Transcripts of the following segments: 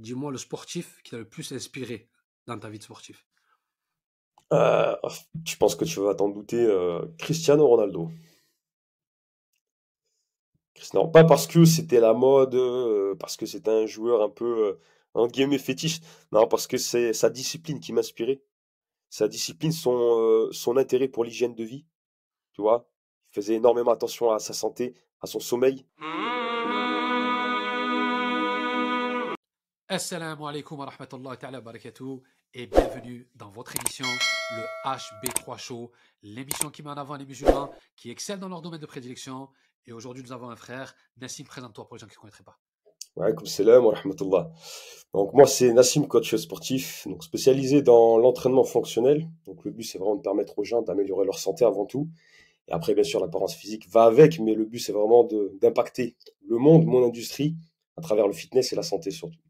dis-moi le sportif qui t'a le plus inspiré dans ta vie de sportif? Euh, je pense que tu vas t'en douter, euh, Cristiano Ronaldo. Non, pas parce que c'était la mode, euh, parce que c'était un joueur un peu, euh, entre guillemets, fétiche. Non, parce que c'est sa discipline qui m'inspirait. Sa discipline, son, son intérêt pour l'hygiène de vie, tu vois? Il faisait énormément attention à sa santé, à son sommeil. Assalamu alaikum wa rahmatullahi ta'ala wa barakatuh et bienvenue dans votre émission, le HB3 Show, l'émission qui met en avant les musulmans qui excellent dans leur domaine de prédilection. Et aujourd'hui, nous avons un frère. Nassim, présente-toi pour les gens qui ne connaîtraient pas. Comme salam wa rahmatullah. Donc moi c'est Nassim, coach sportif, donc spécialisé dans l'entraînement fonctionnel. Donc le but c'est vraiment de permettre aux gens d'améliorer leur santé avant tout. Et après bien sûr l'apparence physique va avec, mais le but c'est vraiment d'impacter le monde, mon industrie, à travers le fitness et la santé surtout.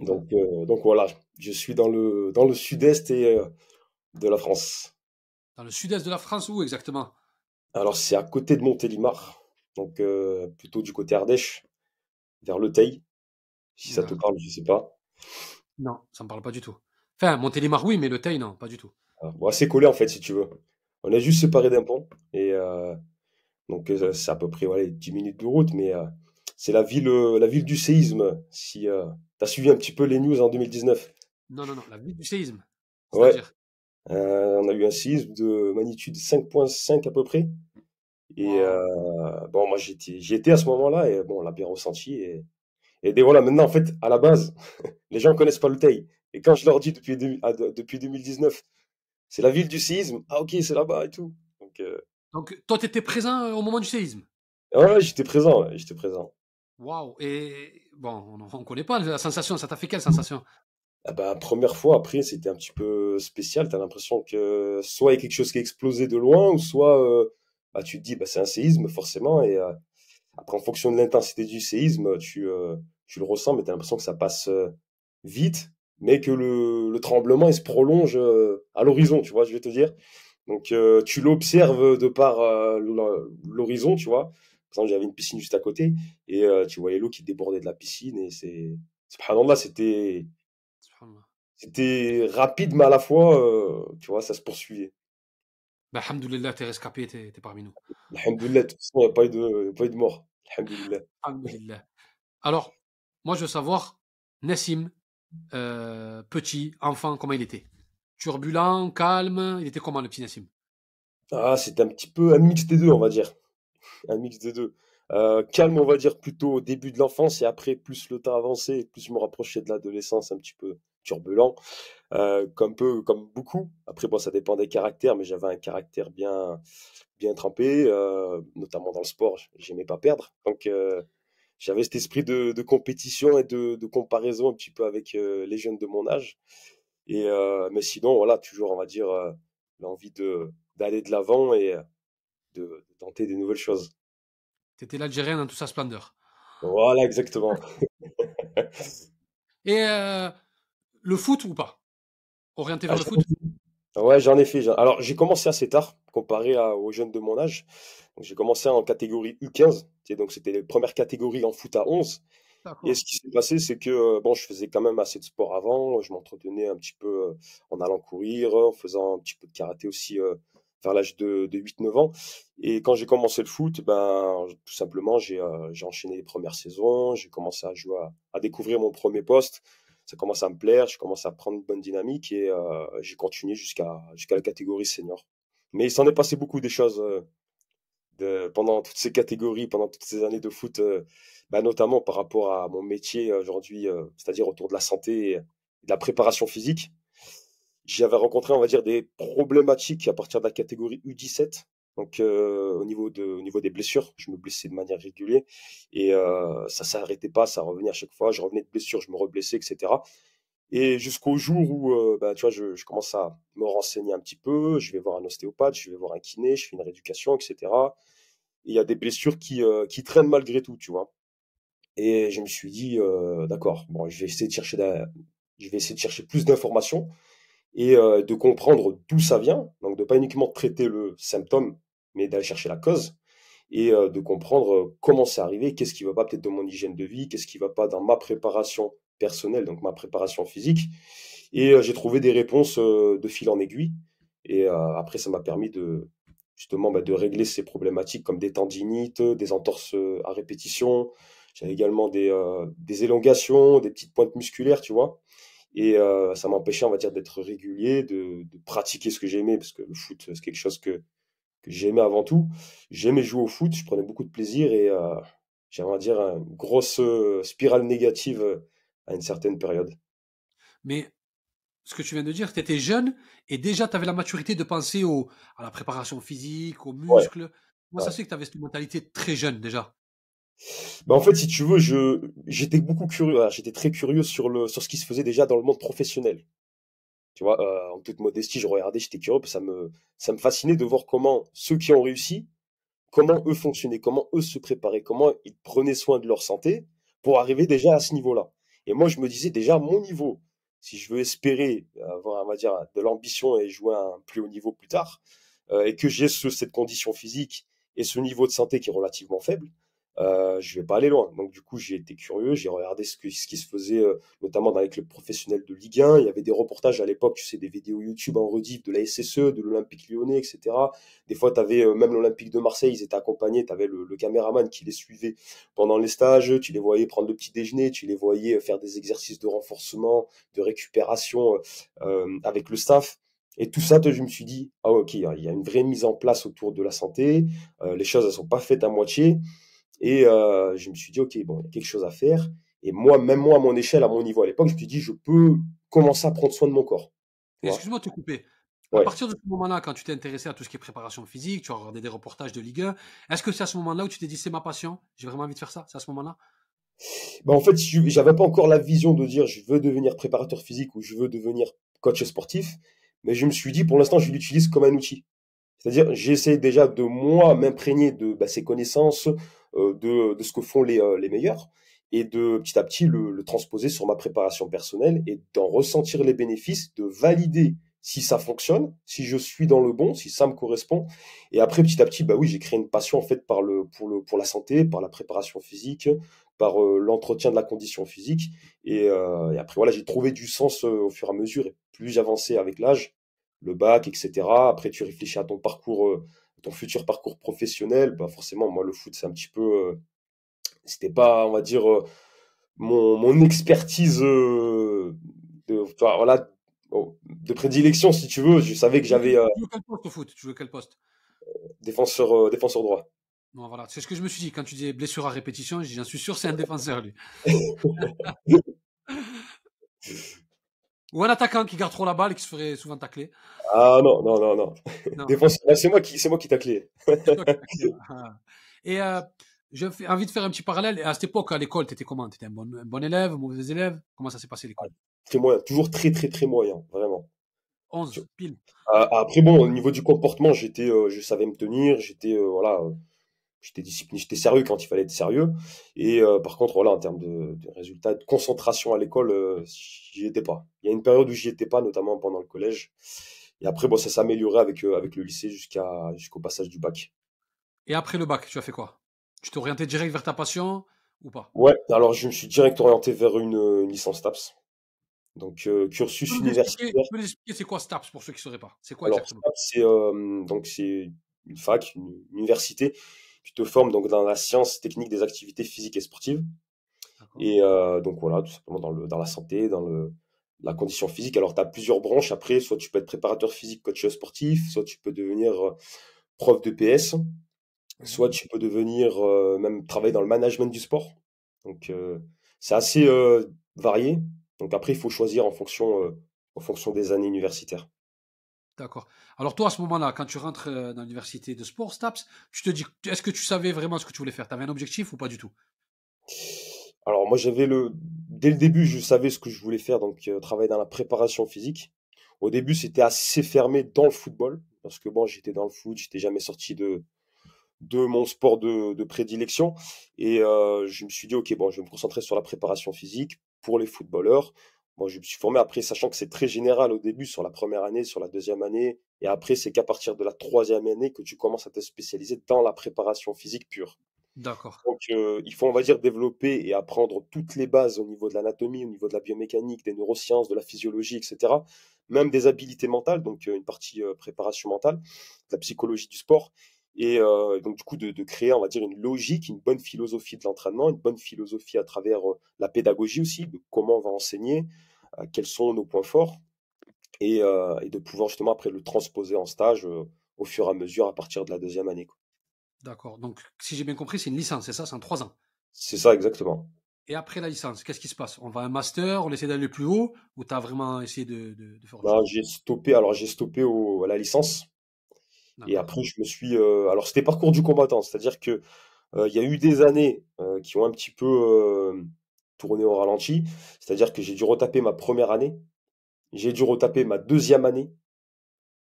Donc, euh, donc voilà, je suis dans le, dans le sud-est et, euh, de la France. Dans le sud-est de la France, où exactement? Alors c'est à côté de Montélimar, donc euh, plutôt du côté Ardèche, vers Le Teil, si ça te parle, je sais pas. Non, ça ne me parle pas du tout. Enfin, Montélimar, oui, mais le Teil, non, pas du tout. Alors, bon, assez collé en fait, si tu veux. On est juste séparés d'un pont. Et donc, c'est à peu près ouais, 10 minutes de route. Mais c'est la ville, la ville du séisme. Si tu as suivi un petit peu les news en 2019. Non, non, non, la ville du séisme. Ouais, euh, on a eu un séisme de magnitude 5.5 à peu près. Et euh, bon, moi, j'étais, j'y étais à ce moment-là. Et bon, on l'a bien ressenti. Et, et dès- voilà, maintenant, en fait, à la base, les gens connaissent pas le Teil. Et quand je leur dis depuis, ah, de- depuis 2019, c'est la ville du séisme. Ah, ok, c'est là-bas et tout. Donc, euh, Donc, toi, tu étais présent euh, au moment du séisme? Ouais, j'étais présent, j'étais présent. Waouh. Et bon, on ne connaît pas la sensation. Ça t'a fait quelle sensation? Ah bah, première fois, après, c'était un petit peu spécial. T'as l'impression que soit il y a quelque chose qui a explosé de loin, ou soit euh, bah, tu te dis, bah, c'est un séisme, forcément. Et euh, après, en fonction de l'intensité du séisme, tu, euh, tu le ressens, mais t'as l'impression que ça passe vite, mais que le, le tremblement, il se prolonge à l'horizon, tu vois, je vais te dire? Donc, tu l'observes de par l'ho- l'horizon, tu vois. Par exemple, j'avais une piscine juste à côté, et euh, tu voyais l'eau qui débordait de la piscine, et c'est... Subhanallah, c'était c'était rapide, mais à la fois, euh, tu vois, ça se poursuivait. Ben, Alhamdoulilah, t'es rescapé, t'es t'es parmi nous. Alhamdoulilah, de toute façon, il n'y a pas eu de, pas eu de mort. Alhamdoulilah. Alhamdoulilah. Alors, moi, je veux savoir, Nassim, euh, petit, enfant, comment il était? Turbulent, calme, il était comment le petit Nassim? Ah, c'était un petit peu un mix des deux, on va dire. Un mix des deux. Euh, calme, on va dire, plutôt au début de l'enfance, et après, plus le temps avançait, plus je me rapprochais de l'adolescence, un petit peu turbulent, euh, comme peu, comme beaucoup. Après, bon, ça dépend des caractères, mais j'avais un caractère bien, bien trempé, euh, notamment dans le sport, j'aimais pas perdre. Donc, j'avais cet esprit de, compétition et de, de comparaison un petit peu avec les jeunes de mon âge. Et, mais sinon, voilà, toujours, on va dire, l'envie d'aller de l'avant et de, de tenter des nouvelles choses. T'étais l'Algérien dans toute sa splendeur. Voilà, exactement. Et euh, le foot ou pas? Orienté Ah, vers le j'en foot? ai- ouais, j'en ai fait. Alors, j'ai commencé assez tard comparé à- aux jeunes de mon âge. J'ai commencé en catégorie U15. tu sais, Donc, c'était les premières catégories en foot à 11. Et ce qui s'est passé, c'est que euh, bon, je faisais quand même assez de sport avant. Je m'entretenais un petit peu euh, en allant courir, en faisant un petit peu de karaté aussi euh, vers l'âge de, de 8-9 ans. Et quand j'ai commencé le foot, ben, tout simplement, j'ai euh, enchaîné les premières saisons. J'ai commencé à jouer, à, à découvrir mon premier poste. Ça commence à me plaire. Je commence à prendre une bonne dynamique et euh, j'ai continué jusqu'à jusqu'à la catégorie senior. Mais il s'en est passé beaucoup des choses euh, de- pendant toutes ces catégories, pendant toutes ces années de foot, euh, bah, notamment par rapport à mon métier aujourd'hui, euh, c'est-à-dire autour de la santé et de la préparation physique. J'avais rencontré, on va dire, des problématiques à partir de la catégorie U17. Donc, euh, au niveau de, au niveau des blessures, je me blessais de manière régulière et euh, ça s'arrêtait pas, ça revenait à chaque fois. Je revenais de blessure, je me reblessais, etc. Et jusqu'au jour où, euh, bah, tu vois, je, je commence à me renseigner un petit peu, je vais voir un ostéopathe, je vais voir un kiné, je fais une rééducation, etc. Et il y a des blessures qui, euh, qui traînent malgré tout, tu vois. Et je me suis dit, euh, d'accord, bon, je vais essayer de chercher, la- je vais essayer de chercher plus d'informations et euh, de comprendre d'où ça vient. Donc, de pas uniquement traiter le symptôme, mais d'aller chercher la cause et euh, de comprendre euh, comment c'est arrivé, qu'est-ce qui va pas peut-être dans mon hygiène de vie, qu'est-ce qui va pas dans ma préparation personnelle, donc ma préparation physique. Et j'ai trouvé des réponses de fil en aiguille. Et après, ça m'a permis de justement bah, de régler ces problématiques comme des tendinites, des entorses à répétition. J'avais également des, des élongations, des petites pointes musculaires, tu vois. Et ça m'empêchait, on va dire, d'être régulier, de, de pratiquer ce que j'aimais, parce que le foot, c'est quelque chose que, que j'aimais avant tout. J'aimais jouer au foot, je prenais beaucoup de plaisir et j'aimerais dire une grosse spirale négative à une certaine période. Mais ce que tu viens de dire, tu étais jeune et déjà tu avais la maturité de penser au, à la préparation physique, aux muscles. Moi, ça c'est que tu avais cette mentalité très jeune déjà? Bah en fait, si tu veux, je j'étais beaucoup curieux, j'étais très curieux sur le sur ce qui se faisait déjà dans le monde professionnel. Tu vois, euh, en toute modestie, je regardais, j'étais curieux, ça me ça me fascinait de voir comment ceux qui ont réussi, comment eux fonctionnaient, comment eux se préparaient, comment ils prenaient soin de leur santé pour arriver déjà à ce niveau-là. Et moi, je me disais déjà mon niveau, si je veux espérer avoir, on va dire, de l'ambition et jouer à un plus haut niveau plus tard, euh, et que j'ai ce, cette condition physique et ce niveau de santé qui est relativement faible, euh, je vais pas aller loin. Donc du coup, j'ai été curieux, j'ai regardé ce, ce qui se faisait, euh, notamment dans les clubs professionnels de Ligue 1. Il y avait des reportages à l'époque, tu sais, des vidéos YouTube en rediff de la SSE, de l'Olympique lyonnais, etc. Des fois, tu avais euh, même l'Olympique de Marseille, ils étaient accompagnés, tu avais le, le, caméraman qui les suivait pendant les stages, tu les voyais prendre le petit déjeuner, tu les voyais euh, faire des exercices de renforcement, de récupération euh, avec le staff. Et tout ça, je me suis dit, ah ok, il y a une vraie mise en place autour de la santé, les choses elles sont pas faites à moitié. Et euh, je me suis dit, OK, bon, il y a quelque chose à faire. Et moi, même moi, à mon échelle, à mon niveau à l'époque, je me suis dit, je peux commencer à prendre soin de mon corps. Excuse-moi de te couper. À partir de ce moment-là, quand tu t'es intéressé à tout ce qui est préparation physique, tu as regardé des reportages de Ligue 1, est-ce que c'est à ce moment-là où tu t'es dit, c'est ma passion, j'ai vraiment envie de faire ça C'est à ce moment-là? Bah en fait, j'avais pas encore la vision de dire je veux devenir préparateur physique ou je veux devenir coach sportif, mais je me suis dit pour l'instant je l'utilise comme un outil. C'est-à-dire j'essaie déjà de moi m'imprégner de bah, ces connaissances, de, de, ce que font les, euh, les meilleurs et de petit à petit le, le, transposer sur ma préparation personnelle et d'en ressentir les bénéfices, de valider si ça fonctionne, si je suis dans le bon, si ça me correspond. Et après, petit à petit, bah oui, j'ai créé une passion en fait par le, pour, le, pour la santé, par la préparation physique, par euh, l'entretien de la condition physique. Et, euh, et après, voilà, j'ai trouvé du sens euh, au fur et à mesure. Et plus j'avançais avec l'âge, le bac, etc. Après, tu réfléchis à ton parcours ton futur parcours professionnel, bah forcément, moi, le foot, c'est un petit peu. Euh, c'était pas, on va dire, euh, mon, mon expertise euh, de, voilà, de prédilection, si tu veux. Je savais que j'avais. tu joues quel poste au foot? Tu joues quel poste? Défenseur, défenseur droit. Non, voilà, c'est ce que je me suis dit. Quand tu disais blessure à répétition, j'en suis sûr, c'est un défenseur, lui. Ou un attaquant qui garde trop la balle et qui se ferait souvent tacler. Ah non, non, non, non. c'est moi qui, c'est moi qui taclé. Ah. et euh, j'ai envie de faire un petit parallèle. À cette époque, à l'école, tu étais comment? Tu étais un bon, un bon, élève, un mauvais élève? Comment ça s'est passé l'école? Très moyen, toujours très, très, très moyen, vraiment. 11, pile. Ah, après, bon, au niveau du comportement, j'étais, euh, je savais me tenir, j'étais, euh, voilà, j'étais discipliné, j'étais sérieux quand il fallait être sérieux. Et euh, par contre, voilà, en termes de, de résultats, de concentration à l'école, euh, j'y étais pas. Il y a une période où j'y étais pas, notamment pendant le collège. Et après, bon, ça s'est amélioré avec, euh, avec le lycée jusqu'à, jusqu'au passage du bac. Et après le bac, tu as fait quoi? Tu t'es orienté direct vers ta passion ou pas? Ouais, alors je me suis direct orienté vers une, une licence TAPS. Donc, euh, cursus universitaire. Tu peux expliquer c'est quoi STAPS pour ceux qui ne sauraient pas? C'est quoi alors, exactement? STAPS, c'est, euh, donc, c'est une fac, une université tu te formes donc dans la science technique des activités physiques et sportives. Et euh, donc voilà, tout simplement dans, le, dans la santé, dans le, la condition physique. Alors tu as plusieurs branches après, soit tu peux être préparateur physique, coach sportif, soit tu peux devenir euh, prof de PS, soit tu peux devenir euh, même travailler dans le management du sport. Donc euh, c'est assez euh, varié. Donc après il faut choisir en fonction, euh, en fonction des années universitaires. D'accord. Alors toi, à ce moment-là, quand tu rentres euh, dans l'université de sport, STAPS, tu te dis, est-ce que tu savais vraiment ce que tu voulais faire? Tu avais un objectif ou pas du tout? Alors moi, j'avais le, dès le début, je savais ce que je voulais faire, donc euh, travailler dans la préparation physique. Au début, c'était assez fermé dans le football, parce que bon, j'étais dans le foot, j'étais jamais sorti de de mon sport de, prédilection, et euh, je me suis dit, ok, bon, je vais me concentrer sur la préparation physique pour les footballeurs. Moi, je me suis formé après, sachant que c'est très général au début, sur la première année, sur la deuxième année, et après, c'est qu'à partir de la troisième année que tu commences à te spécialiser dans la préparation physique pure. D'accord. Donc, euh, il faut, on va dire, développer et apprendre toutes les bases au niveau de l'anatomie, au niveau de la biomécanique, des neurosciences, de la physiologie, etc. Même des habilités mentales, donc euh, une partie euh, préparation mentale, de la psychologie du sport. Et donc, du coup, de, de créer, on va dire, une logique, une bonne philosophie de l'entraînement, une bonne philosophie à travers la pédagogie aussi, de comment on va enseigner, quels sont nos points forts, et, euh, et de pouvoir justement après le transposer en stage euh, au fur et à mesure à partir de la deuxième année. D'accord. Donc, si j'ai bien compris, c'est une licence, c'est ça? C'est en trois ans? C'est ça exactement. Et après la licence, qu'est-ce qui se passe? On va à un master, on essaie d'aller plus haut, ou tu as vraiment essayé de, de- de faire chose? j'ai stoppé, alors j'ai stoppé au, à la licence. Et après, je me suis. euh, alors, c'était parcours du combattant, c'est-à-dire que euh, il y a eu des années euh, qui ont un petit peu euh, tourné au ralenti. C'est-à-dire que j'ai dû retaper ma première année, j'ai dû retaper ma deuxième année.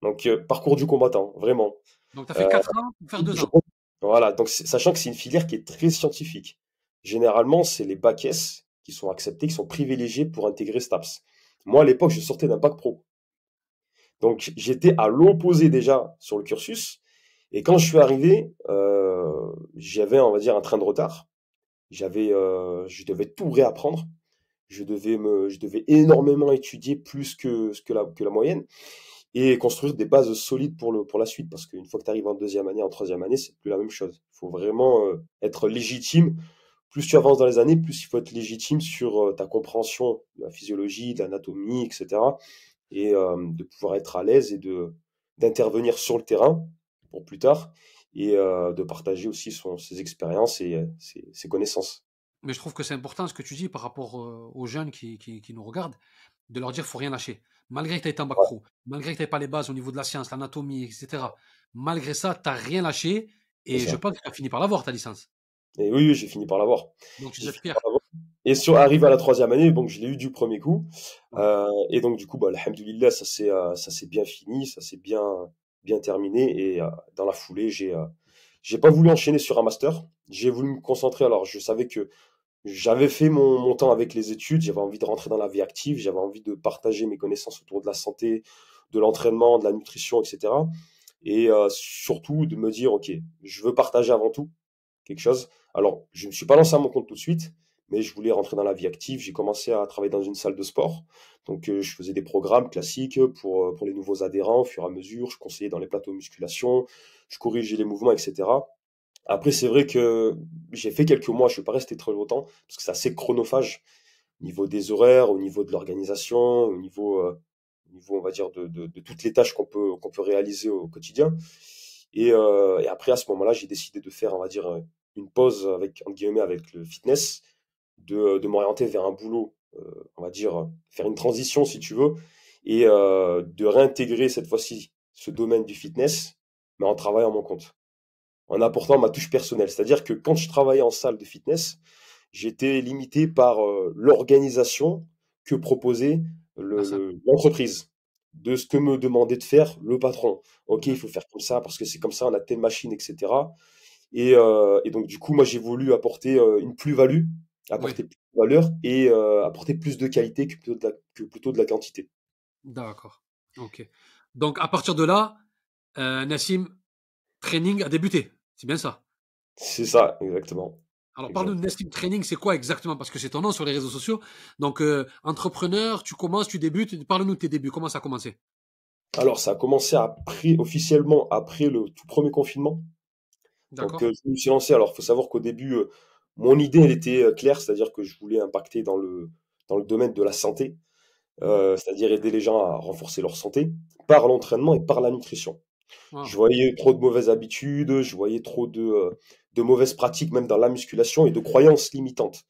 Donc, euh, parcours du combattant, vraiment. Donc, tu as fait Euh, quatre ans pour faire deux je- ans. voilà, donc sachant que c'est une filière qui est très scientifique. Généralement, c'est les bacs S qui sont acceptés, qui sont privilégiés pour intégrer STAPS. Moi, à l'époque, je sortais d'un bac pro. Donc, j'étais à l'opposé déjà sur le cursus. Et quand je suis arrivé, euh, j'avais, on va dire, un train de retard. J'avais, euh, je devais tout réapprendre. Je devais me, je devais énormément étudier plus que, que la, que la moyenne et construire des bases solides pour le, pour la suite. Parce qu'une fois que tu arrives en deuxième année, en troisième année, c'est plus la même chose. Il faut vraiment euh, être légitime. Plus tu avances dans les années, plus il faut être légitime sur euh, ta compréhension de la physiologie, de l'anatomie, etc. Et euh, de pouvoir être à l'aise et de, d'intervenir sur le terrain pour plus tard et euh, de partager aussi son, ses expériences et euh, ses, ses connaissances. Mais je trouve que c'est important ce que tu dis par rapport euh, aux jeunes qui, qui, qui nous regardent, de leur dire qu'il faut rien lâcher. Malgré que tu aies été en bac Ouais, pro, malgré que tu n'aies pas les bases au niveau de la science, l'anatomie, etc. Malgré ça, tu n'as rien lâché et je pense que tu as fini par l'avoir, ta licence. Et oui, oui, j'ai fini par l'avoir. Donc, tu fier. Et sur arrivé à la troisième année, donc je l'ai eu du premier coup. Euh, et donc du coup, bah, alhamdoulilah, ça s'est euh, ça s'est bien fini, ça s'est bien bien terminé. Et euh, dans la foulée, j'ai euh, j'ai pas voulu enchaîner sur un master. J'ai voulu me concentrer. Alors je savais que j'avais fait mon, mon temps avec les études. J'avais envie de rentrer dans la vie active. J'avais envie de partager mes connaissances autour de la santé, de l'entraînement, de la nutrition, etc. Et euh, surtout de me dire, ok, je veux partager avant tout quelque chose. Alors, je ne me suis pas lancé à mon compte tout de suite, mais je voulais rentrer dans la vie active. J'ai commencé à travailler dans une salle de sport. Donc, euh, je faisais des programmes classiques pour, euh, pour les nouveaux adhérents au fur et à mesure. Je conseillais dans les plateaux musculation, je corrigeais les mouvements, etc. Après, c'est vrai que j'ai fait quelques mois, je ne suis pas resté très longtemps, parce que c'est assez chronophage au niveau des horaires, au niveau de l'organisation, au niveau, euh, au niveau, on va dire, de, de, toutes les tâches qu'on peut, qu'on peut réaliser au quotidien. Et, et après, à ce moment-là, j'ai décidé de faire, on va dire, une pause avec, entre guillemets, avec le fitness, de, de m'orienter vers un boulot, euh, on va dire, faire une transition, si tu veux, et euh, de réintégrer cette fois-ci ce domaine du fitness, mais en travaillant à mon compte, en apportant ma touche personnelle. C'est-à-dire que quand je travaillais en salle de fitness, j'étais limité par euh, l'organisation que proposait le- le- l'entreprise, de ce que me demandait de faire le patron. Ok, il Ouais. faut faire comme ça parce que c'est comme ça, on a telle machine, etc. Et, euh, et donc, du coup, moi, j'ai voulu apporter euh, une plus-value, Oui, apporter plus de valeur et euh, apporter plus de qualité que plutôt de la, que plutôt de la quantité. d'accord. Ok. Donc, à partir de là, euh, Nassim, training a débuté. C'est bien ça? C'est ça, exactement. Alors, parle-nous de. Nassim Training, c'est quoi exactement? Parce que c'est ton nom sur les réseaux sociaux. Donc, euh, entrepreneur, tu commences, tu débutes. Parle-nous de tes débuts. Comment ça a commencé? Alors, ça a commencé après, officiellement après le tout premier confinement. Donc, D'accord? euh, je me suis lancé. Alors, il faut savoir qu'au début, mon idée, elle était euh, claire, c'est-à-dire que je voulais impacter dans le, dans le domaine de la santé, euh, c'est-à-dire aider les gens à renforcer leur santé par l'entraînement et par la nutrition. Je Ah, voyais trop de mauvaises habitudes, je voyais trop de, euh, de mauvaises pratiques, même dans la musculation, et de croyances limitantes.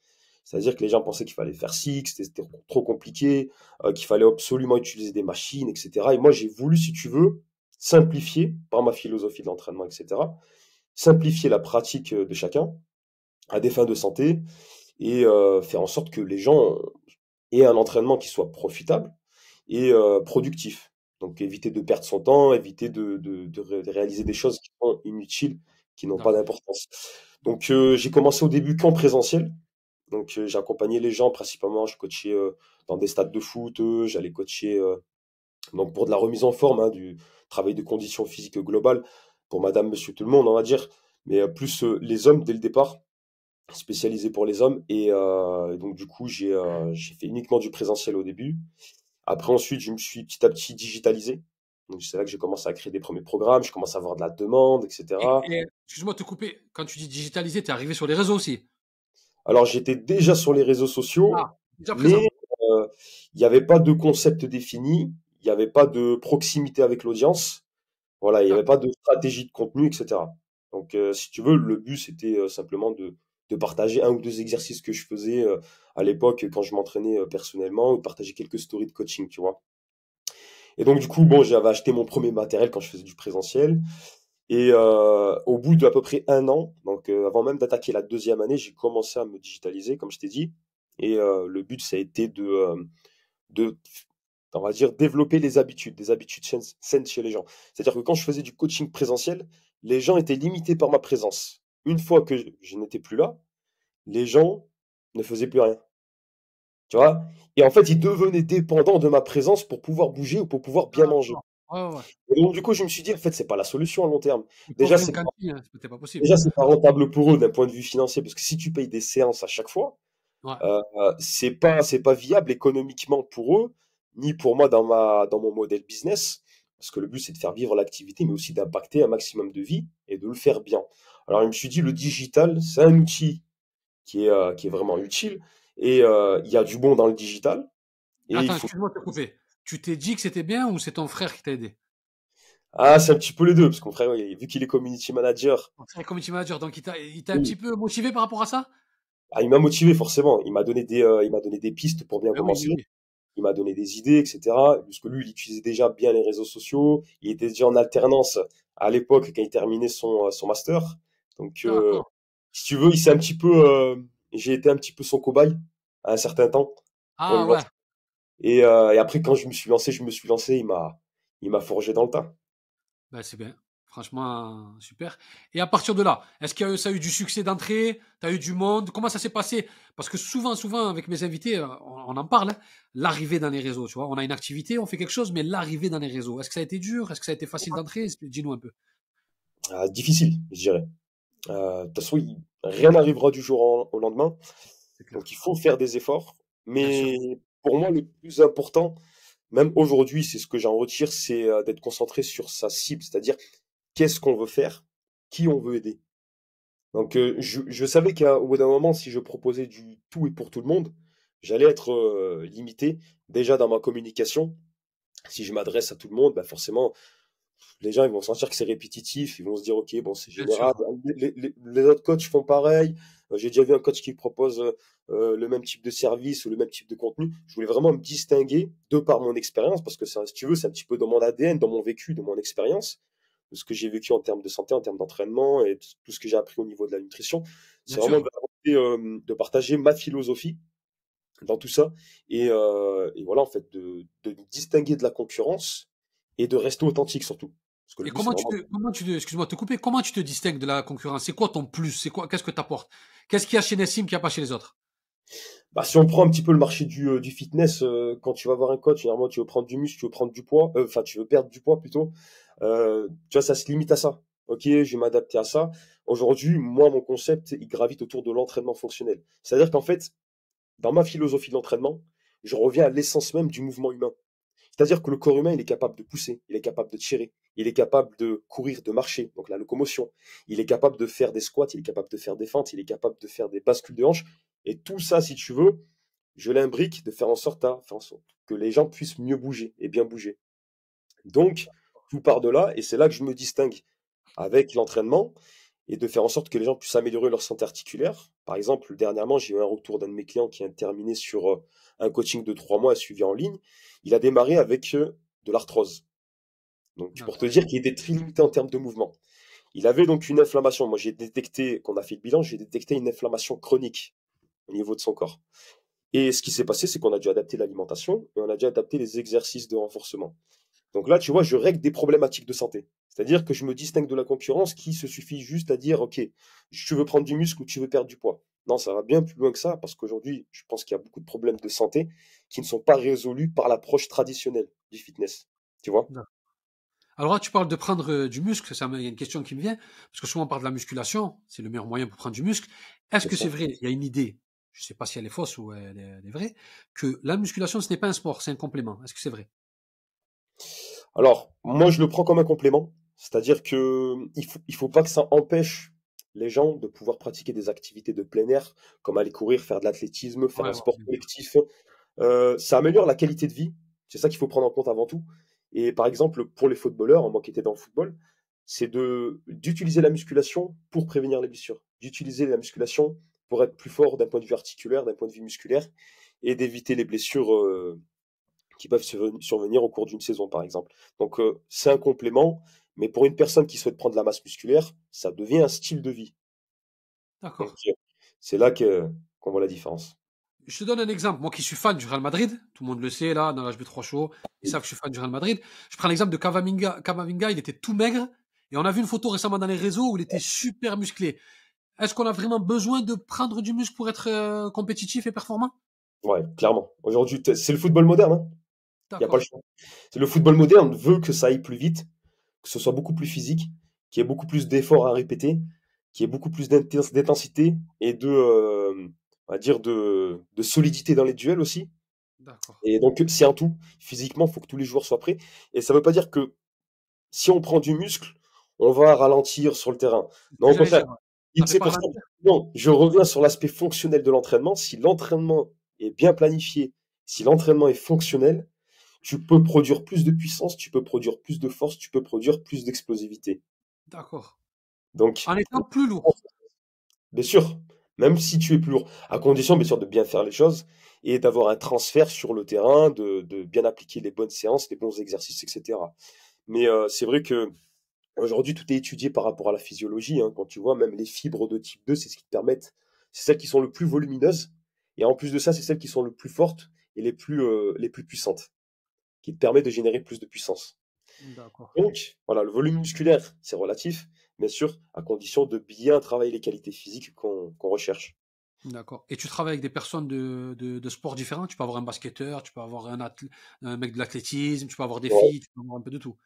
C'est-à-dire que les gens pensaient qu'il fallait faire six, que c'était trop compliqué, euh, qu'il fallait absolument utiliser des machines, etc. Et moi, j'ai voulu, si tu veux, simplifier, par ma philosophie de l'entraînement, etc., simplifier la pratique de chacun à des fins de santé et euh, faire en sorte que les gens aient un entraînement qui soit profitable et euh, productif. Donc éviter de perdre son temps, éviter de, de- de ré- de réaliser des choses qui sont inutiles, qui n'ont pas d'accord. d'importance. Donc euh, j'ai commencé au début qu'en présentiel. Donc euh, j'ai accompagné les gens principalement, je coachais euh, dans des stades de foot, j'allais coacher donc pour de la remise en forme, hein, du travail de condition physique globale pour madame, monsieur, tout le monde, on va dire. mais plus les hommes dès le départ, spécialisé pour les hommes. Et, euh, et donc, du coup, j'ai euh, fait uniquement du présentiel au début. Après, ensuite, je me suis petit à petit digitalisé. Donc, c'est là que j'ai commencé à créer des premiers programmes, je commence à avoir de la demande, etc. Et, et excuse-moi de te couper, quand tu dis digitalisé, tu es arrivé sur les réseaux aussi? Alors, j'étais déjà sur les réseaux sociaux, Ah, déjà mais euh, il n'y avait pas de concept défini, il n'y avait pas de proximité avec l'audience, voilà, il n'y avait pas de stratégie de contenu, etc. Donc, euh, si tu veux, le but, c'était euh, simplement de, de partager un ou deux exercices que je faisais euh, à l'époque quand je m'entraînais euh, personnellement, ou de partager quelques stories de coaching, tu vois. Et donc, du coup, bon, j'avais acheté mon premier matériel quand je faisais du présentiel. Et euh, au bout d'à peu près un an, donc avant même d'attaquer la deuxième année, j'ai commencé à me digitaliser, comme je t'ai dit. Et le but, ça a été de, de, développer les habitudes, des habitudes saines saines chez les gens. C'est-à-dire que quand je faisais du coaching présentiel, les gens étaient limités par ma présence. Une fois que je, je n'étais plus là, les gens ne faisaient plus rien. Tu vois? Et en fait, ils devenaient dépendants de ma présence pour pouvoir bouger ou pour pouvoir bien manger. Ouais, ouais, ouais. Et donc, du coup, je me suis dit, en fait, c'est pas la solution à long terme. Faut Déjà, c'est pas, hein, pas possible. déjà, c'est pas rentable pour eux d'un point de vue financier, parce que si tu payes des séances à chaque fois, Ouais, euh, c'est pas, c'est pas viable économiquement pour eux, ni pour moi dans ma, dans mon modèle business, parce que le but, c'est de faire vivre l'activité, mais aussi d'impacter un maximum de vie et de le faire bien. Alors, je me suis dit, le digital, c'est un outil qui est, euh, qui est vraiment utile, et euh, il y a du bon dans le digital, et il Attends, faut excuse-moi de te couper. Tu t'es dit que c'était bien ou c'est ton frère qui t'a aidé? Ah, c'est un petit peu les deux, parce que mon frère, vu qu'il est community manager, est community manager, donc il t'a il t'a un petit peu motivé par rapport à ça? ah, il m'a motivé forcément. Il m'a donné des, euh, il m'a donné des pistes pour bien oui, commencer. oui. Il m'a donné des idées, etc. Parce que lui, il utilisait déjà bien les réseaux sociaux. Il était déjà en alternance à l'époque quand il terminait son, son master. Donc, euh, D'accord. si tu veux, il s'est un petit peu, euh, j'ai été un petit peu son cobaye à un certain temps Ah ouais. Et, euh, et après, quand je me suis lancé, je me suis lancé, il m'a, il m'a forgé dans le tas. ben c'est bien. Franchement, super. Et à partir de là, est-ce que ça a eu du succès d'entrée? Tu as eu du monde? Comment ça s'est passé? Parce que souvent, souvent, avec mes invités, euh, on, on en parle, hein, l'arrivée dans les réseaux, tu vois. On a une activité, on fait quelque chose, mais l'arrivée dans les réseaux, est-ce que ça a été dur? Est-ce que ça a été facile d'entrer? Dis-nous un peu. Ah, difficile, je dirais. Euh, de toute façon, il- rien n'arrivera du jour au au lendemain. Donc, il faut faire des efforts. Mais pour moi, le plus important, même aujourd'hui, c'est ce que j'en retire, c'est euh, d'être concentré sur sa cible, c'est-à-dire qu'est-ce qu'on veut faire, qui on veut aider? Donc, euh, je, je savais qu'au bout d'un moment, si je proposais du tout et pour tout le monde, j'allais être euh, limité déjà dans ma communication. Si je m'adresse à tout le monde, bah forcément, les gens ils vont sentir que c'est répétitif, ils vont se dire ok bon c'est général, les, les- les autres coachs font pareil, Euh, j'ai déjà vu un coach qui propose euh, euh, le même type de service ou le même type de contenu, je voulais vraiment me distinguer de par mon expérience parce que ça, si tu veux c'est un petit peu dans mon ADN, dans mon vécu, de mon expérience, de ce que j'ai vécu en termes de santé, en termes d'entraînement et tout ce que j'ai appris au niveau de la nutrition, c'est vraiment de, euh, de partager ma philosophie dans tout ça et, euh, et voilà en fait de, de me distinguer de la concurrence et de rester authentique surtout. Et but, comment tu vraiment te, comment tu te, excuse-moi te couper, comment tu te distingues de la concurrence? C'est quoi ton plus? C'est quoi, qu'est-ce que tu apportes? Qu'est-ce qu'il y a chez Nessim qu'il n'y a pas chez les autres? Bah, si on prend un petit peu le marché du, euh, du fitness, euh, quand tu vas voir un coach, généralement tu veux prendre du muscle, tu veux prendre du poids, euh, enfin tu veux perdre du poids plutôt, tu vois, ça se limite à ça. Ok, je vais m'adapter à ça. Aujourd'hui, moi, mon concept, il gravite autour de l'entraînement fonctionnel. C'est-à-dire qu'en fait, dans ma philosophie de l'entraînement, je reviens à l'essence même du mouvement humain. C'est-à-dire que le corps humain, il est capable de pousser, il est capable de tirer, il est capable de courir, de marcher, donc la locomotion. Il est capable de faire des squats, il est capable de faire des fentes, il est capable de faire des bascules de hanches. Et tout ça, si tu veux, je l'imbrique de faire en sorte à faire en sorte que les gens puissent mieux bouger et bien bouger. Donc, tout part de là, et c'est là que je me distingue avec l'entraînement et de faire en sorte que les gens puissent améliorer leur santé articulaire. Par exemple, dernièrement, j'ai eu un retour d'un de mes clients qui a terminé sur euh, un coaching de trois mois suivi en ligne. Il a démarré avec euh, de l'arthrose. Donc, pour te dire qu'il était très limité en termes de mouvement. Il avait donc une inflammation. Moi, j'ai détecté, qu'on a fait le bilan, j'ai détecté une inflammation chronique au niveau de son corps. Et ce qui s'est passé, c'est qu'on a dû adapter l'alimentation et on a dû adapter les exercices de renforcement. Donc là, tu vois, je règle des problématiques de santé. C'est-à-dire que je me distingue de la concurrence qui se suffit juste à dire, OK, tu veux prendre du muscle ou tu veux perdre du poids. Non, ça va bien plus loin que ça, parce qu'aujourd'hui, je pense qu'il y a beaucoup de problèmes de santé qui ne sont pas résolus par l'approche traditionnelle du fitness. Tu vois? Alors là, tu parles de prendre euh, du muscle, ça, il y a une question qui me vient, parce que souvent on parle de la musculation, c'est le meilleur moyen pour prendre du muscle. Est-ce que c'est vrai, il y a une idée, je ne sais pas si elle est fausse ou elle est, elle est vraie, que la musculation, ce n'est pas un sport, c'est un complément. Est-ce que c'est vrai? Alors, moi, je le prends comme un complément, c'est-à-dire que il faut, il faut pas que ça empêche les gens de pouvoir pratiquer des activités de plein air, comme aller courir, faire de l'athlétisme, faire Ouais, un sport collectif. Euh, ça améliore la qualité de vie, c'est ça qu'il faut prendre en compte avant tout. Et par exemple, pour les footballeurs, moi qui étais dans le football, c'est de d'utiliser la musculation pour prévenir les blessures, d'utiliser la musculation pour être plus fort d'un point de vue articulaire, d'un point de vue musculaire, et d'éviter les blessures euh, qui peuvent surven- survenir au cours d'une saison, par exemple. Donc, euh, c'est un complément, mais pour une personne qui souhaite prendre de la masse musculaire, ça devient un style de vie. D'accord. euh, c'est là que qu'on voit la différence. Je te donne un exemple. Moi qui suis fan du Real Madrid, tout le monde le sait là, dans l'HB3 Show, ils savent que je suis fan du Real Madrid. Je prends l'exemple de Cavaminga. Cavaminga, il était tout maigre, et on a vu une photo récemment dans les réseaux où il était super musclé. Est-ce qu'on a vraiment besoin de prendre du muscle pour être euh, compétitif et performant? Ouais, clairement. Aujourd'hui, c'est le football moderne, hein. Il n'y a pas le choix. Le football moderne veut que ça aille plus vite, que ce soit beaucoup plus physique, qu'il y ait beaucoup plus d'efforts à répéter, qu'il y ait beaucoup plus d'inten- d'intensité et de, euh, on va dire de, de solidité dans les duels aussi. Et donc, c'est un tout. Physiquement, il faut que tous les joueurs soient prêts. Et ça ne veut pas dire que si on prend du muscle, on va ralentir sur le terrain. Non, au contraire. C'est pour ça. Non, je reviens sur l'aspect fonctionnel de l'entraînement. Si l'entraînement est bien planifié, si l'entraînement est fonctionnel, tu peux produire plus de puissance, tu peux produire plus de force, tu peux produire plus d'explosivité. D'accord. Donc, En étant plus lourd. bien sûr, même si tu es plus lourd, à condition, bien sûr, de bien faire les choses et d'avoir un transfert sur le terrain, de, de bien appliquer les bonnes séances, les bons exercices, etc. Mais euh, c'est vrai que Aujourd'hui, tout est étudié par rapport à la physiologie. hein. Quand tu vois, même les fibres de type 2, c'est ce qui te permettent, c'est celles qui sont le plus volumineuses. Et en plus de ça, c'est celles qui sont le plus fortes et les plus, euh, les plus puissantes, qui te permettent de générer plus de puissance. Donc, voilà, le volume musculaire, c'est relatif, bien sûr, à condition de bien travailler les qualités physiques qu'on recherche. D'accord. Et tu travailles avec des personnes de, de, de sports différents? Tu peux avoir un basketteur, tu peux avoir un, mec de l'athlétisme, tu peux avoir des Ouais. filles, tu peux avoir un peu de tout.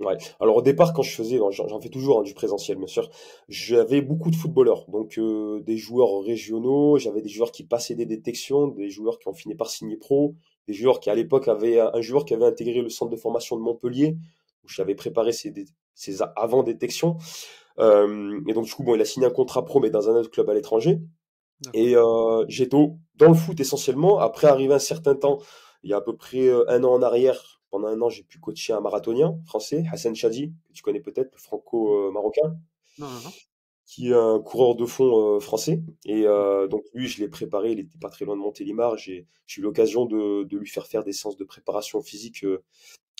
Ouais. Alors au départ, quand je faisais, j'en fais toujours hein, du présentiel, bien sûr, j'avais beaucoup de footballeurs, donc euh, des joueurs régionaux, j'avais des joueurs qui passaient des détections, des joueurs qui ont fini par signer pro, des joueurs qui à l'époque avaient un joueur qui avait intégré le centre de formation de Montpellier, où j'avais préparé ses, dé- ses a- avant-détections. Euh, et donc du coup, bon, il a signé un contrat pro, mais dans un autre club à l'étranger. Et euh, j'étais dans le foot essentiellement. Après, arrivé un certain temps, il y a à peu près un an en arrière, pendant un an, j'ai pu coacher un marathonien français, Hassan Chadi, que tu connais peut-être, le franco-marocain, Non, non, non. Qui est un coureur de fond euh, français. Et euh, donc lui, je l'ai préparé, il était pas très loin de Montélimar. J'ai j'ai eu l'occasion de, de lui faire faire des séances de préparation physique euh,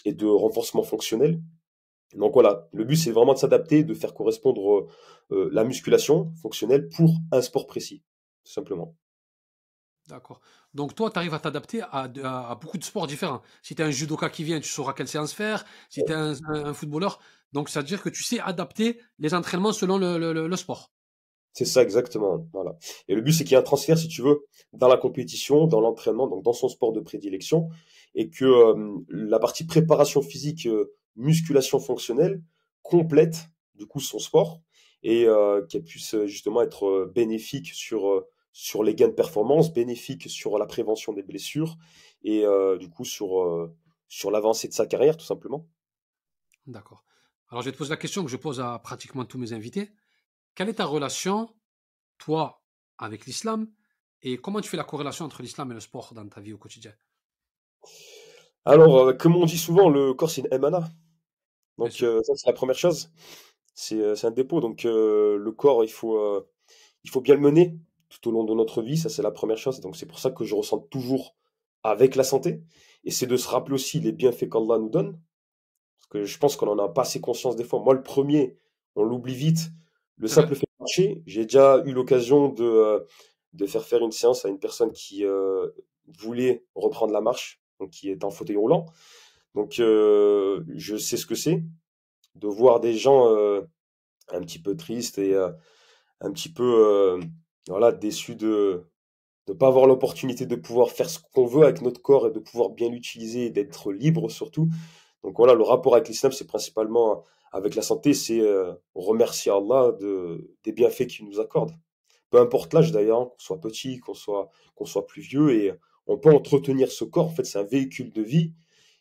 et de renforcement fonctionnel. Donc voilà, le but c'est vraiment de s'adapter, de faire correspondre euh, euh, la musculation fonctionnelle pour un sport précis, tout simplement. D'accord. Donc toi, tu arrives à t'adapter à, à- à beaucoup de sports différents. Si tu as un judoka qui vient, tu sauras quelle séance faire. Si tu es un- un footballeur, donc ça veut dire que tu sais adapter les entraînements selon le, le- le- le sport. C'est ça exactement. Voilà. Et le but, c'est qu'il y ait un transfert, si tu veux, dans la compétition, dans l'entraînement, donc dans son sport de prédilection, et que euh, la partie préparation physique, euh, musculation fonctionnelle complète du coup son sport et euh, qu'elle puisse justement être bénéfique sur sur les gains de performance, bénéfique sur la prévention des blessures et du coup sur sur l'avancée de sa carrière tout simplement. D'accord. Alors je vais te poser la question que je pose à pratiquement tous mes invités. Quelle est ta relation, toi, avec l'islam et comment tu fais la corrélation entre l'islam et le sport dans ta vie au quotidien? Alors, euh, comme on dit souvent, le corps c'est une emana. Donc euh, ça c'est la première chose. C'est euh, un dépôt. Donc euh, le corps, il faut il faut bien le mener tout au long de notre vie. Ça c'est la première chose. Donc c'est pour ça que je ressens toujours avec la santé. Et c'est de se rappeler aussi les bienfaits qu'Allah nous donne. Parce que je pense qu'on en a pas assez conscience des fois. Moi, le premier, on l'oublie vite. Le vrai. simple fait de marcher. J'ai déjà eu l'occasion de euh, de faire faire une séance à une personne qui euh, voulait reprendre la marche, donc qui est en fauteuil roulant. Donc euh, je sais ce que c'est de voir des gens euh, un petit peu tristes et un petit peu voilà, déçus de ne pas avoir l'opportunité de pouvoir faire ce qu'on veut avec notre corps et de pouvoir bien l'utiliser et d'être libre surtout. Donc voilà, le rapport avec l'islam, c'est principalement avec la santé, c'est euh, remercier Allah de, des bienfaits qu'il nous accorde. Peu importe l'âge d'ailleurs, qu'on soit petit, qu'on soit, qu'on soit plus vieux, et on peut entretenir ce corps. En fait, c'est un véhicule de vie,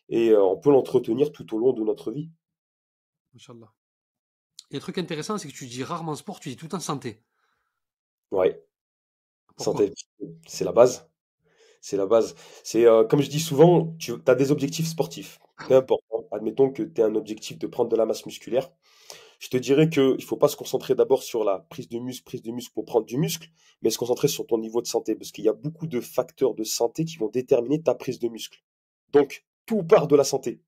et euh, on peut l'entretenir tout au long de notre vie. Inch'Allah. Et un truc intéressant, c'est que tu dis rarement sport, tu dis tout en santé. Ouais. Santé, c'est la base. C'est la base. C'est euh, comme je dis souvent, tu as des objectifs sportifs. Peu importe. Admettons que tu as un objectif de prendre de la masse musculaire. Je te dirais qu'il ne faut pas se concentrer d'abord sur la prise de muscle, prise de muscle pour prendre du muscle, mais se concentrer sur ton niveau de santé, parce qu'il y a beaucoup de facteurs de santé qui vont déterminer ta prise de muscle. Donc, tout part de la santé.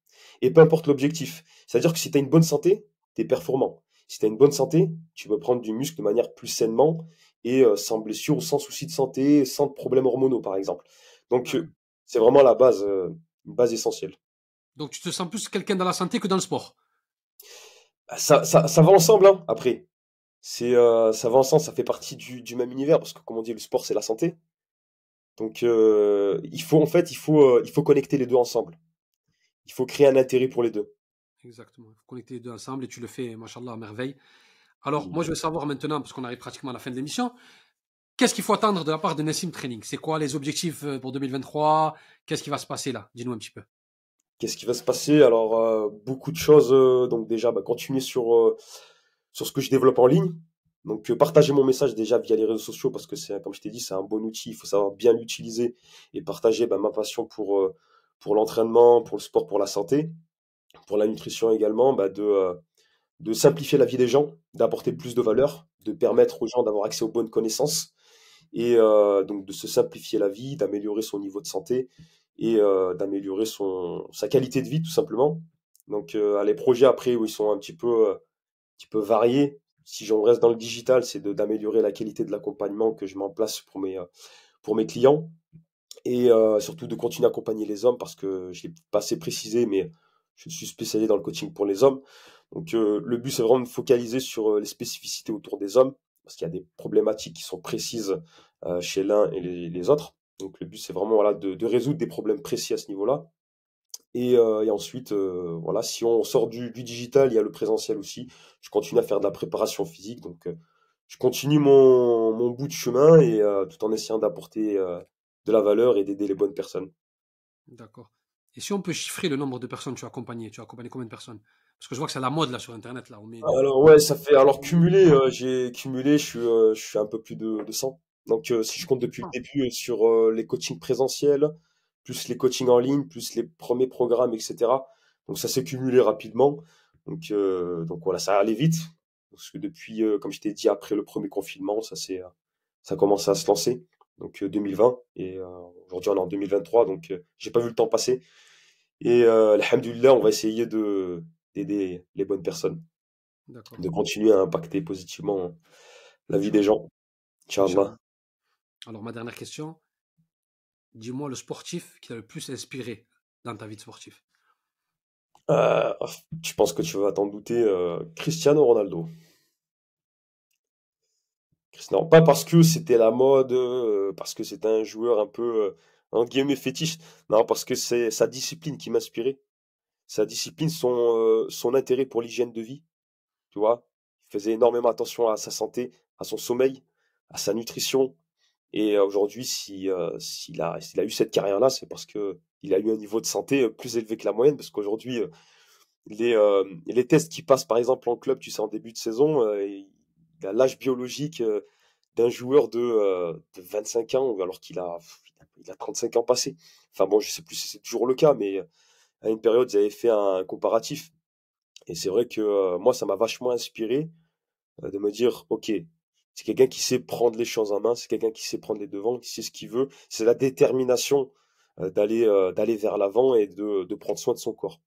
Et peu importe l'objectif. C'est-à-dire que si tu as une bonne santé, tu es performant. Si tu as une bonne santé, tu peux prendre du muscle de manière plus sainement et euh, sans blessure, sans souci de santé, sans problèmes hormonaux, par exemple. Donc, euh, c'est vraiment la base, euh, une base essentielle. Donc, tu te sens plus quelqu'un dans la santé que dans le sport? Bah, ça, ça, ça va ensemble, hein, après. C'est, ça va ensemble, ça fait partie du, du, même univers, parce que, comme on dit, le sport, c'est la santé. Donc, il faut, en fait, il faut, il faut connecter les deux ensemble. Il faut créer un intérêt pour les deux. Exactement. Il faut connecter les deux ensemble et tu le fais, machallah, à merveille. Alors, moi, je veux savoir maintenant, parce qu'on arrive pratiquement à la fin de l'émission, qu'est-ce qu'il faut attendre de la part de Nassim Training? C'est quoi les objectifs euh, pour 2023 Qu'est-ce qui va se passer là? Dis-nous un petit peu. Qu'est-ce qui va se passer? Alors, euh, beaucoup de choses. Euh, donc, déjà, bah, continuer sur, sur ce que je développe en ligne. Donc, partager mon message déjà via les réseaux sociaux parce que, c'est, comme je t'ai dit, c'est un bon outil. Il faut savoir bien l'utiliser et partager bah, ma passion pour, pour l'entraînement, pour le sport, pour la santé, pour la nutrition également, bah, de de simplifier la vie des gens, d'apporter plus de valeur, de permettre aux gens d'avoir accès aux bonnes connaissances et euh, donc de se simplifier la vie, d'améliorer son niveau de santé et euh, d'améliorer son sa qualité de vie tout simplement. Donc euh, les projets après où ils sont un petit peu un petit peu variés. Si j'en reste dans le digital, c'est d'améliorer la qualité de l'accompagnement que je mets en place pour mes pour mes clients et surtout de continuer à accompagner les hommes parce que je l'ai pas assez précisé, mais je suis spécialisé dans le coaching pour les hommes. Donc euh, le but, c'est vraiment de focaliser sur euh, les spécificités autour des hommes, parce qu'il y a des problématiques qui sont précises euh, chez l'un et les, autres. Donc le but, c'est vraiment voilà, de, résoudre des problèmes précis à ce niveau-là. Et, ensuite, voilà, si on sort du, digital, il y a le présentiel aussi. Je continue à faire de la préparation physique, donc je continue mon, mon, bout de chemin et tout en essayant d'apporter de la valeur et d'aider les bonnes personnes. D'accord. Et si on peut chiffrer le nombre de personnes que tu as accompagnées, tu as accompagné combien de personnes? Parce que je vois que c'est la mode là sur Internet. Là, Alors ouais, ça fait... Alors cumulé, euh, j'ai cumulé, je suis, euh, je suis un peu plus de, de 100. Donc euh, si je compte depuis le ah. début sur les coachings présentiels, plus les coachings en ligne, plus les premiers programmes, etc. Donc ça s'est cumulé rapidement. Donc, donc voilà, ça allait vite. Parce que depuis, comme je t'ai dit, après le premier confinement, ça, ça a commencé à se lancer donc 2020. Et aujourd'hui, on est en 2023, donc j'ai pas vu le temps passer. Et euh, alhamdulillah, on va essayer de, d'aider les bonnes personnes, de continuer à impacter positivement la vie des gens. Inch'Allah. Alors, ma dernière question, dis-moi le sportif qui t'a le plus inspiré dans ta vie de sportif. Euh, je pense que tu vas t'en douter, Cristiano Ronaldo. Non, pas parce que c'était la mode, euh, parce que c'était un joueur un peu, euh, entre guillemets, fétiche. Non, parce que c'est sa discipline qui m'inspirait. Sa discipline, son, euh, son intérêt pour l'hygiène de vie. Tu vois, il faisait énormément attention à sa santé, à son sommeil, à sa nutrition. Et aujourd'hui, si, s'il a, s'il a eu cette carrière-là, c'est parce que il a eu un niveau de santé plus élevé que la moyenne. Parce qu'aujourd'hui, les, les tests qui passent, par exemple, en club, tu sais, en début de saison, l'âge biologique euh, d'un joueur de, 25 euh, ans, alors qu'il a, il a 35 ans passé. Enfin bon, je sais plus si c'est toujours le cas, mais à une période, ils avaient fait un comparatif. Et c'est vrai que euh, moi, ça m'a vachement inspiré de me dire, OK, c'est quelqu'un qui sait prendre les choses en main, c'est quelqu'un qui sait prendre les devants, qui sait ce qu'il veut. C'est la détermination d'aller d'aller vers l'avant et de, de, prendre soin de son corps.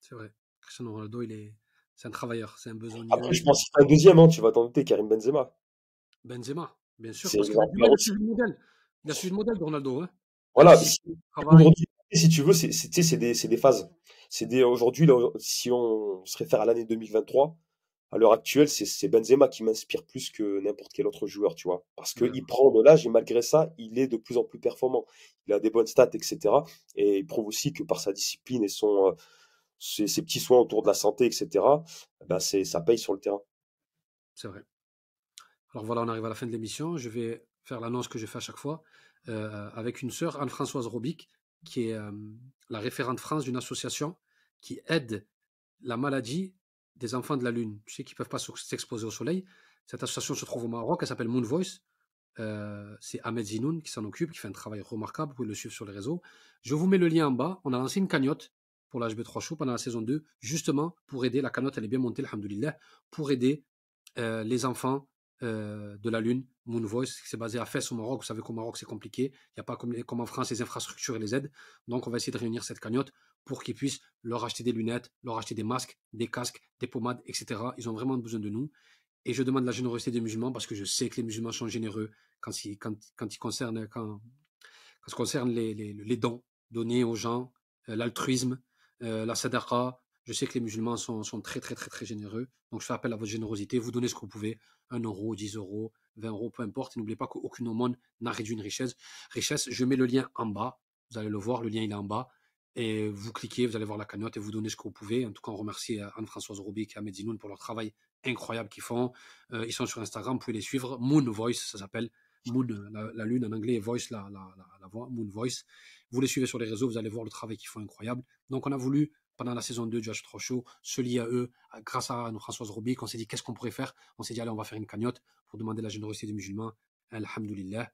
C'est vrai. Cristiano Ronaldo, il est, c'est un travailleur, c'est un besoin. Après, je pense qu'il un deuxième, hein, tu vas t'en douter, Karim Benzema. Benzema, bien sûr. Parce qu'il a, suivi le modèle. Il a suivi le modèle de Ronaldo. Hein. Voilà, aujourd'hui, si tu veux, c'est des, des, phases. C'est aujourd'hui, si on se réfère à l'année 2023, à l'heure actuelle, c'est Benzema qui m'inspire plus que n'importe quel autre joueur, tu vois. Parce qu'il prend de l'âge et malgré ça, il est de plus en plus performant. Il a des bonnes stats, etc. Et il prouve aussi que par sa discipline et son, ces, petits soins autour de la santé, etc., ben c'est, ça paye sur le terrain. C'est vrai. Alors voilà, on arrive à la fin de l'émission. Je vais faire l'annonce que je fais à chaque fois euh, avec une sœur, Anne-Françoise Robic, qui est euh, la référente France d'une association qui aide la maladie des enfants de la Lune. Tu sais, qui ne peuvent pas s'exposer au soleil. Cette association se trouve au Maroc, elle s'appelle Moon Voice. Euh, c'est Ahmed Zinoun qui s'en occupe, qui fait un travail remarquable. Vous pouvez le suivre sur les réseaux. Je vous mets le lien en bas. On a lancé une cagnotte pour l'HB3 Show pendant la saison 2, justement pour aider. La cagnotte, elle est bien montée, alhamdoulilah, pour aider les enfants euh, de la Lune, Moon Voice, c'est basé à Fès au Maroc. Vous savez qu'au Maroc, c'est compliqué. Il n'y a pas comme, comme, en France les infrastructures et les aides. Donc, on va essayer de réunir cette cagnotte pour qu'ils puissent leur acheter des lunettes, leur acheter des masques, des casques, des pommades, etc. Ils ont vraiment besoin de nous. Et je demande la générosité des musulmans parce que je sais que les musulmans sont généreux quand, quand, quand, ils concernent, concerne les, dons donnés aux gens, euh, l'altruisme, euh, la sadaqa, je sais que les musulmans sont, très, très, très, très généreux. Donc, je fais appel à votre générosité. Vous donnez ce que vous pouvez 1 euro, 10 euros, 20 euros, peu importe. N'oubliez pas qu'aucune aumône n'a réduit une richesse. richesse. Je mets le lien en bas. Vous allez le voir. Le lien, il est en bas. Et vous cliquez, vous allez voir la cagnotte et vous donnez ce que vous pouvez. En tout cas, on remercie euh, Anne-Françoise Robic et Ahmed Zinoun pour leur travail incroyable qu'ils font. Euh, ils sont sur Instagram, vous pouvez les suivre. Moon Voice, ça s'appelle. Moon, la, lune en anglais, et Voice, la, la, voix, Moon Voice. Vous les suivez sur les réseaux, vous allez voir le travail qu'ils font incroyable. Donc, on a voulu pendant la saison 2 du H3 Show, se lier à eux, grâce à notre Françoise Robic, on s'est dit qu'est-ce qu'on pourrait faire? On s'est dit allez, on va faire une cagnotte pour demander la générosité des musulmans. Alhamdulillah.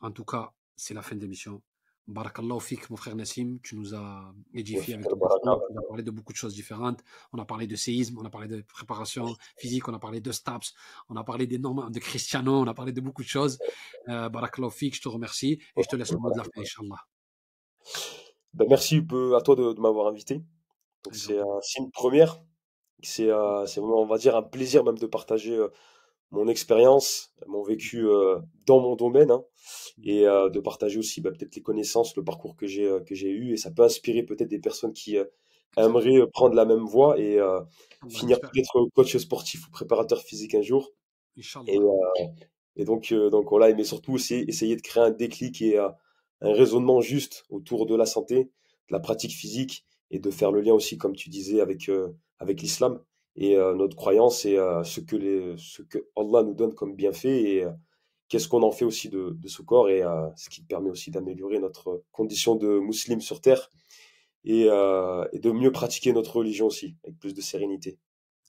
En tout cas, c'est la fin de l'émission. Barakallahu fik, mon frère Nassim, tu nous as édifié avec ton parcours, on a parlé de beaucoup de choses différentes. On a parlé de séisme, on a parlé de préparation physique, on a parlé de STAPS, on a parlé des normes de Cristiano, on a parlé de beaucoup de choses. Euh, fik, je te remercie et je te laisse le mot de la fin, Inch'Allah. Ben merci à toi de m'avoir invité. C'est une première. C'est vraiment, on va dire, un plaisir même de partager mon expérience, mon vécu dans mon domaine, hein, et de partager aussi bah, peut-être les connaissances, le parcours que j'ai que j'ai eu, et ça peut inspirer peut-être des personnes qui aimeraient prendre la même voie et finir peut-être coach sportif ou préparateur physique un jour. Et, et donc, donc voilà, mais surtout aussi essayer de créer un déclic et un raisonnement juste autour de la santé, de la pratique physique et de faire le lien aussi, comme tu disais, avec, euh, avec l'islam. Et euh, notre croyance et euh, ce, que les, ce que Allah nous donne comme bienfait et qu'est-ce qu'on en fait aussi de, de ce corps et ce qui permet aussi d'améliorer notre condition de musulman sur terre et, et, de mieux pratiquer notre religion aussi, avec plus de sérénité.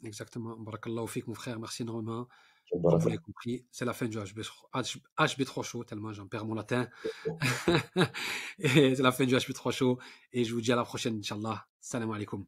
Exactement. Barakallahu fik, mon frère. Merci énormément. Comme vous l'avez compris, c'est la fin du HB, HB3 Show, tellement j'en perds mon latin. c'est la fin du HB3 Show. Et je vous dis à la prochaine, Inch'Allah. Salam alaikum.